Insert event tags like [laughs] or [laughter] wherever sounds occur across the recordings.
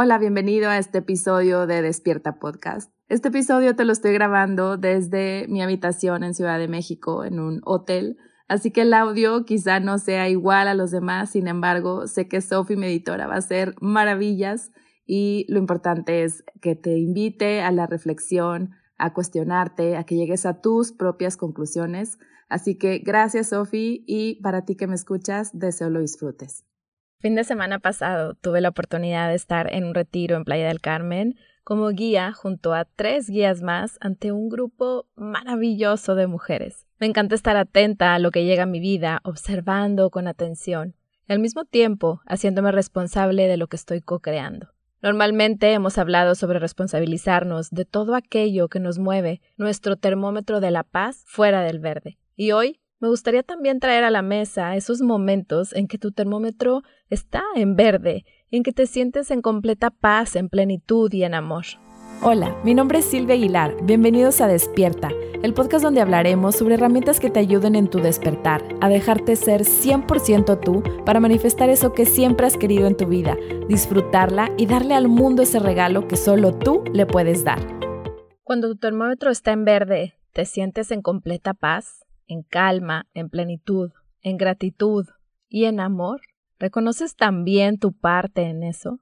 Hola, bienvenido a este episodio de Despierta Podcast. Este episodio te lo estoy grabando desde mi habitación en Ciudad de México, en un hotel, así que el audio quizá no sea igual a los demás, sin embargo, sé que Sophie, mi editora, va a hacer maravillas y lo importante es que te invite a la reflexión, a cuestionarte, a que llegues a tus propias conclusiones. Así que gracias, Sophie, y para ti que me escuchas, deseo lo disfrutes. Fin de semana pasado tuve la oportunidad de estar en un retiro en Playa del Carmen como guía junto a tres guías más ante un grupo maravilloso de mujeres. Me encanta estar atenta a lo que llega a mi vida, observando con atención y al mismo tiempo haciéndome responsable de lo que estoy co-creando. Normalmente hemos hablado sobre responsabilizarnos de todo aquello que nos mueve nuestro termómetro de la paz fuera del verde. Y hoy me gustaría también traer a la mesa esos momentos en que tu termómetro está en verde, en que te sientes en completa paz, en plenitud y en amor. Hola, mi nombre es Silvia Aguilar. Bienvenidos a Despierta, el podcast donde hablaremos sobre herramientas que te ayuden en tu despertar, a dejarte ser 100% tú para manifestar eso que siempre has querido en tu vida, disfrutarla y darle al mundo ese regalo que solo tú le puedes dar. Cuando tu termómetro está en verde, ¿te sientes en completa paz? En calma, en plenitud, en gratitud y en amor? ¿Reconoces también tu parte en eso?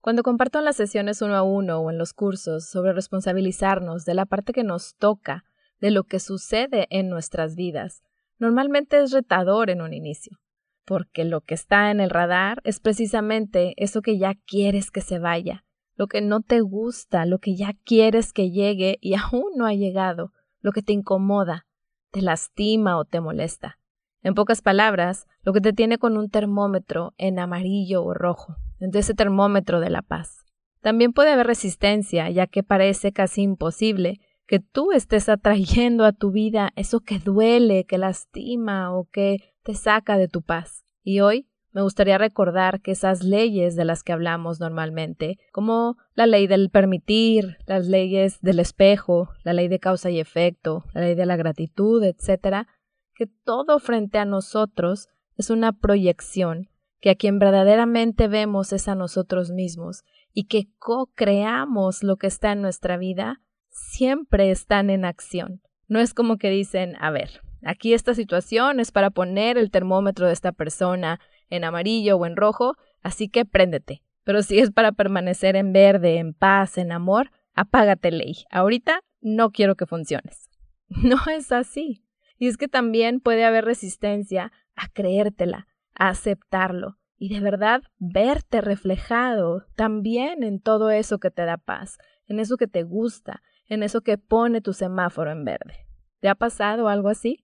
Cuando comparto las sesiones uno a uno o en los cursos sobre responsabilizarnos de la parte que nos toca, de lo que sucede en nuestras vidas, normalmente es retador en un inicio, porque lo que está en el radar es precisamente eso que ya quieres que se vaya, lo que no te gusta, lo que ya quieres que llegue y [laughs] aún no ha llegado, lo que te incomoda, te lastima o te molesta. En pocas palabras, lo que te tiene con un termómetro en amarillo o rojo, entre ese termómetro de la paz. También puede haber resistencia, ya que parece casi imposible que tú estés atrayendo a tu vida eso que duele, que lastima o que te saca de tu paz. Y hoy me gustaría recordar que esas leyes de las que hablamos normalmente, como la ley del permitir, las leyes del espejo, la ley de causa y efecto, la ley de la gratitud, etc., que todo frente a nosotros es una proyección, que a quien verdaderamente vemos es a nosotros mismos y que co-creamos lo que está en nuestra vida, siempre están en acción. No es como que dicen, a ver, aquí esta situación es para poner el termómetro de esta persona en amarillo o en rojo, así que préndete. Pero si es para permanecer en verde, en paz, en amor, apágate ley. Ahorita no quiero que funciones. [laughs] No es así. Y es que también puede haber resistencia a creértela, a aceptarlo y de verdad verte reflejado también en todo eso que te da paz, en eso que te gusta, en eso que pone tu semáforo en verde. ¿Te ha pasado algo así?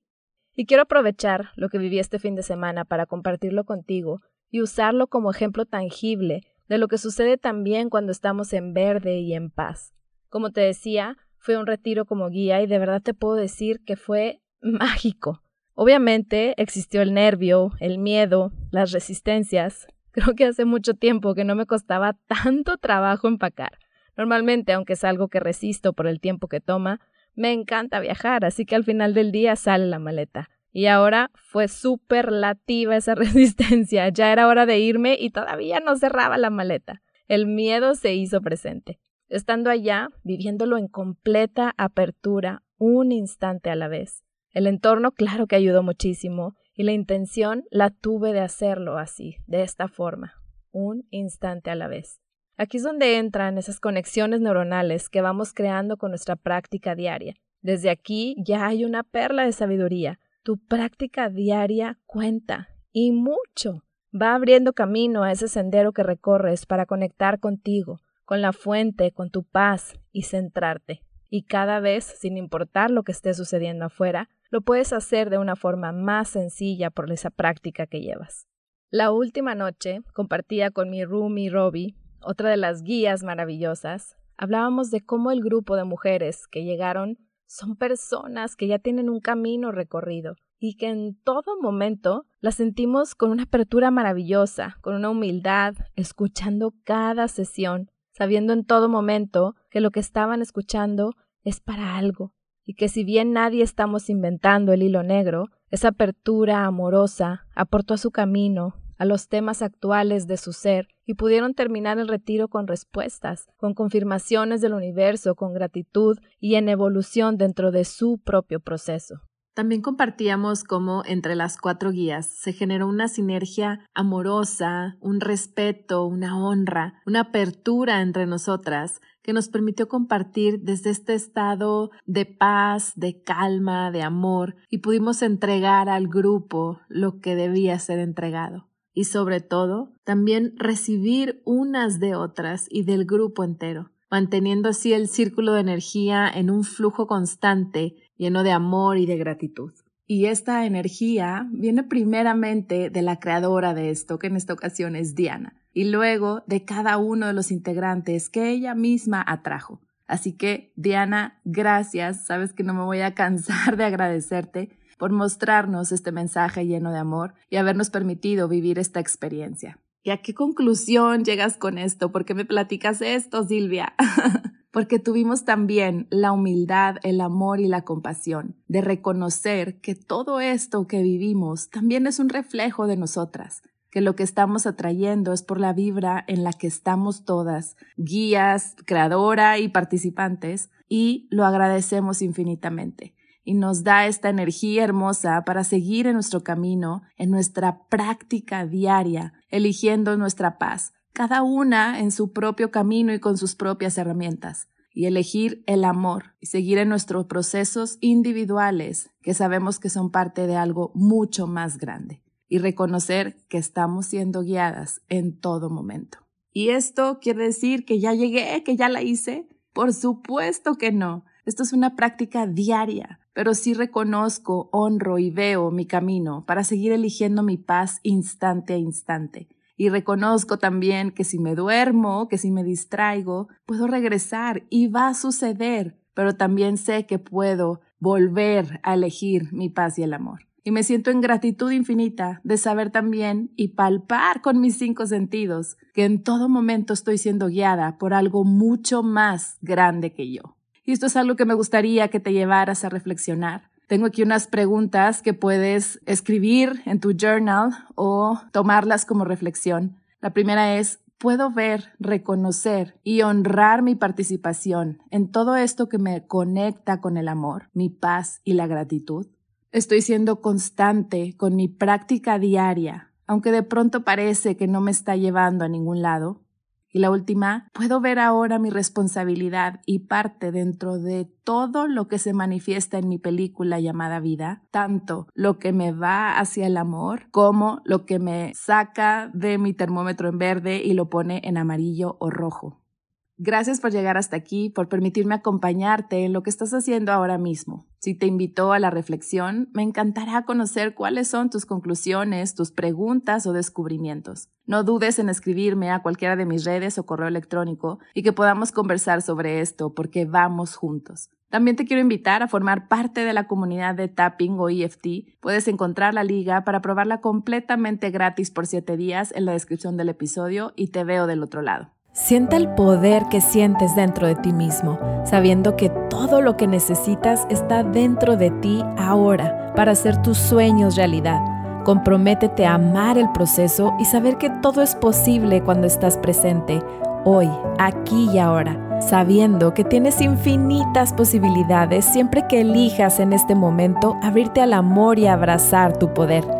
Y quiero aprovechar lo que viví este fin de semana para compartirlo contigo y usarlo como ejemplo tangible de lo que sucede también cuando estamos en verde y en paz. Como te decía, fue un retiro como guía y de verdad te puedo decir que fue mágico. Obviamente existió el nervio, el miedo, las resistencias. [laughs] Creo que hace mucho tiempo que no me costaba tanto trabajo empacar. Normalmente, aunque es algo que resisto por el tiempo que toma, me encanta viajar, así que al final del día sale la maleta. Y ahora fue superlativa esa [laughs] resistencia. Ya era hora de irme y todavía no cerraba la maleta. El miedo se hizo presente. Estando allá, viviéndolo en completa apertura, un instante a la vez. El entorno, claro que ayudó muchísimo, y la intención la tuve de hacerlo así, de esta forma, un instante a la vez. Aquí es donde entran esas conexiones neuronales que vamos creando con nuestra práctica diaria. Desde aquí ya hay una perla de sabiduría. Tu práctica diaria cuenta y mucho. Va abriendo camino a ese sendero que recorres para conectar contigo, con la fuente, con tu paz y centrarte. Y cada vez, sin importar lo que esté sucediendo afuera, lo puedes hacer de una forma más sencilla por esa práctica que llevas. La última noche compartía con mi roomie Robbie otra de las guías maravillosas, hablábamos de cómo el grupo de mujeres que llegaron son personas que ya tienen un camino recorrido y que en todo momento las sentimos con una apertura maravillosa, con una humildad, escuchando cada sesión, sabiendo en todo momento que lo que estaban escuchando es para algo y que si bien nadie estamos inventando el hilo negro, esa apertura amorosa aportó a su camino a los temas actuales de su ser y pudieron terminar el retiro con respuestas, con confirmaciones del universo, con gratitud y en evolución dentro de su propio proceso. También compartíamos cómo entre las cuatro guías se generó una sinergia amorosa, un respeto, una honra, una apertura entre nosotras que nos permitió compartir desde este estado de paz, de calma, de amor y pudimos entregar al grupo lo que debía ser entregado. Y sobre todo, también recibir unas de otras y del grupo entero manteniendo así el círculo de energía en un flujo constante lleno de amor y de gratitud. Y esta energía viene primeramente de la creadora de esto, que en esta ocasión es Diana, y luego de cada uno de los integrantes que ella misma atrajo. Así que, Diana, gracias. Sabes que no me voy a cansar de agradecerte por mostrarnos este mensaje lleno de amor y habernos permitido vivir esta experiencia. ¿Y a qué conclusión llegas con esto? ¿Por qué me platicas esto, Silvia? [laughs] porque tuvimos también la humildad, el amor y la compasión de reconocer que todo esto que vivimos también es un reflejo de nosotras, que lo que estamos atrayendo es por la vibra en la que estamos todas, guías, creadora y participantes, y lo agradecemos infinitamente. Y nos da esta energía hermosa para seguir en nuestro camino, en nuestra práctica diaria, eligiendo nuestra paz, cada una en su propio camino y con sus propias herramientas, y elegir el amor y seguir en nuestros procesos individuales que sabemos que son parte de algo mucho más grande, y reconocer que estamos siendo guiadas en todo momento. ¿Y esto quiere decir que ya llegué, que ya la hice? Por supuesto que no. Esto es una práctica diaria, pero sí reconozco, honro y veo mi camino para seguir eligiendo mi paz instante a instante y reconozco también que si me duermo, que si me distraigo, puedo regresar y va a suceder, pero también sé que puedo volver a elegir mi paz y el amor. Y me siento en gratitud infinita de saber también y palpar con mis cinco sentidos que en todo momento estoy siendo guiada por algo mucho más grande que yo. Esto es algo que me gustaría que te llevaras a reflexionar tengo aquí unas preguntas que puedes escribir en tu journal o tomarlas como reflexión. La primera es, ¿puedo ver, reconocer y honrar mi participación en todo esto que me conecta con el amor, mi paz y la gratitud? Estoy siendo constante con mi práctica diaria, aunque de pronto parece que no me está llevando a ningún lado. Y la última, puedo ver ahora mi responsabilidad y parte dentro de todo lo que se manifiesta en mi película llamada vida, tanto lo que me va hacia el amor como lo que me saca de mi termómetro en verde y lo pone en amarillo o rojo. Gracias por llegar hasta aquí, por permitirme acompañarte en lo que estás haciendo ahora mismo. Si te invito a la reflexión, me encantará conocer cuáles son tus conclusiones, tus preguntas o descubrimientos. No dudes en escribirme a cualquiera de mis redes o correo electrónico y que podamos conversar sobre esto porque vamos juntos. También te quiero invitar a formar parte de la comunidad de Tapping o EFT. Puedes encontrar la liga para probarla completamente gratis por 7 días en la descripción del episodio y te veo del otro lado. Sienta el poder que sientes dentro de ti mismo, sabiendo que todo lo que necesitas está dentro de ti ahora para hacer tus sueños realidad. Comprométete a amar el proceso y saber que todo es posible cuando estás presente, hoy, aquí y ahora, sabiendo que tienes infinitas posibilidades siempre que elijas en este momento abrirte al amor y abrazar tu poder.